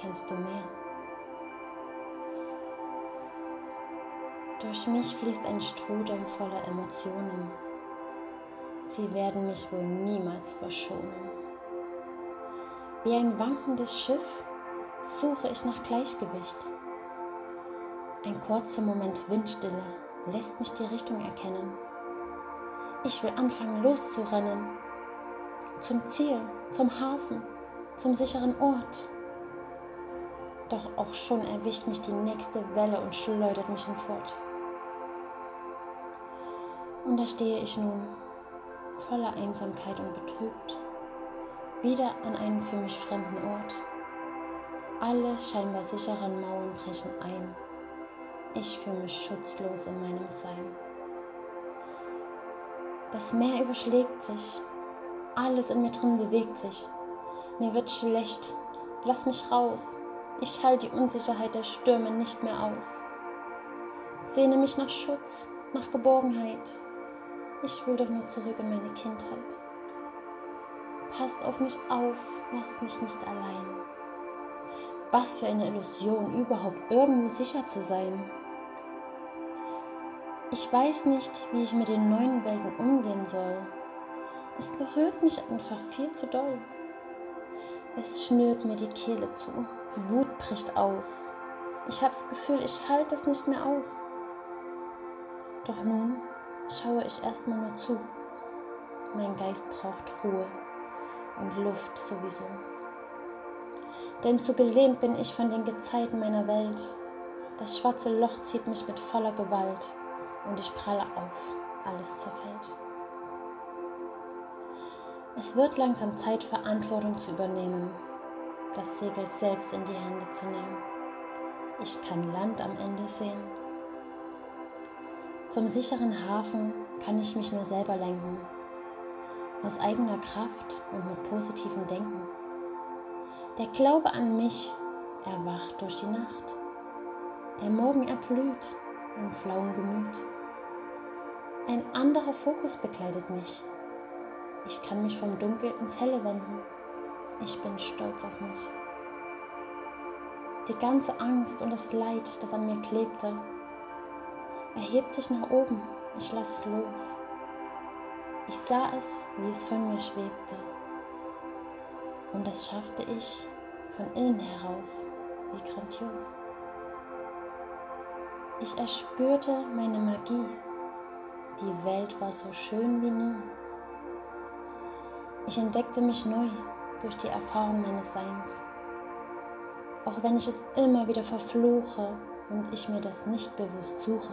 kannst du mehr. Durch mich fließt ein Strudel voller Emotionen. Sie werden mich wohl niemals verschonen. Wie ein wankendes Schiff suche ich nach Gleichgewicht. Ein kurzer Moment Windstille lässt mich die Richtung erkennen. Ich will anfangen loszurennen. Zum Ziel, zum Hafen, zum sicheren Ort. Doch auch schon erwischt mich die nächste Welle und schleudert mich hinfort. Und da stehe ich nun, voller Einsamkeit und betrübt, wieder an einem für mich fremden Ort. Alle scheinbar sicheren Mauern brechen ein. Ich fühle mich schutzlos in meinem Sein. Das Meer überschlägt sich. Alles in mir drin bewegt sich. Mir wird schlecht. Lass mich raus. Ich halte die Unsicherheit der Stürme nicht mehr aus. Sehne mich nach Schutz, nach Geborgenheit. Ich will doch nur zurück in meine Kindheit. Passt auf mich auf, lasst mich nicht allein. Was für eine Illusion, überhaupt irgendwo sicher zu sein. Ich weiß nicht, wie ich mit den neuen Welten umgehen soll. Es berührt mich einfach viel zu doll. Es schnürt mir die Kehle zu. Wut bricht aus. Ich habe das Gefühl, ich halte das nicht mehr aus. Doch nun schaue ich erstmal nur zu. Mein Geist braucht Ruhe und Luft sowieso. Denn zu gelähmt bin ich von den Gezeiten meiner Welt. Das schwarze Loch zieht mich mit voller Gewalt und ich pralle auf, alles zerfällt. Es wird langsam Zeit, Verantwortung zu übernehmen, das Segel selbst in die Hände zu nehmen. Ich kann Land am Ende sehen. Zum sicheren Hafen kann ich mich nur selber lenken, aus eigener Kraft und mit positivem Denken. Der Glaube an mich erwacht durch die Nacht. Der Morgen erblüht im flauen Gemüt. Ein anderer Fokus begleitet mich. Ich kann mich vom Dunkel ins Helle wenden. Ich bin stolz auf mich. Die ganze Angst und das Leid, das an mir klebte, erhebt sich nach oben. Ich lasse es los. Ich sah es, wie es von mir schwebte. Und das schaffte ich von innen heraus, wie grandios. Ich erspürte meine Magie. Die Welt war so schön wie nie. Ich entdeckte mich neu durch die Erfahrung meines Seins. Auch wenn ich es immer wieder verfluche und ich mir das nicht bewusst suche,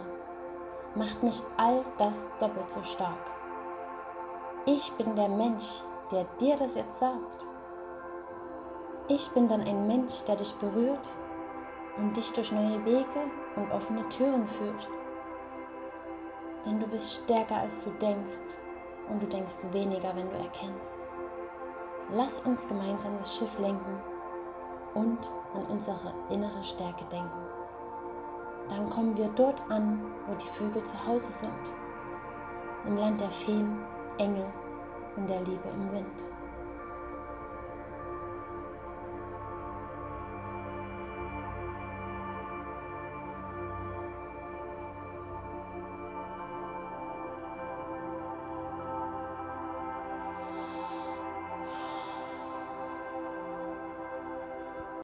macht mich all das doppelt so stark. Ich bin der Mensch, der dir das jetzt sagt. Ich bin dann ein Mensch, der dich berührt und dich durch neue Wege und offene Türen führt. Denn du bist stärker als du denkst und du denkst weniger, wenn du erkennst. Lass uns gemeinsam das Schiff lenken und an unsere innere Stärke denken. Dann kommen wir dort an, wo die Vögel zu Hause sind, im Land der Feen, Engel und der Liebe im Wind.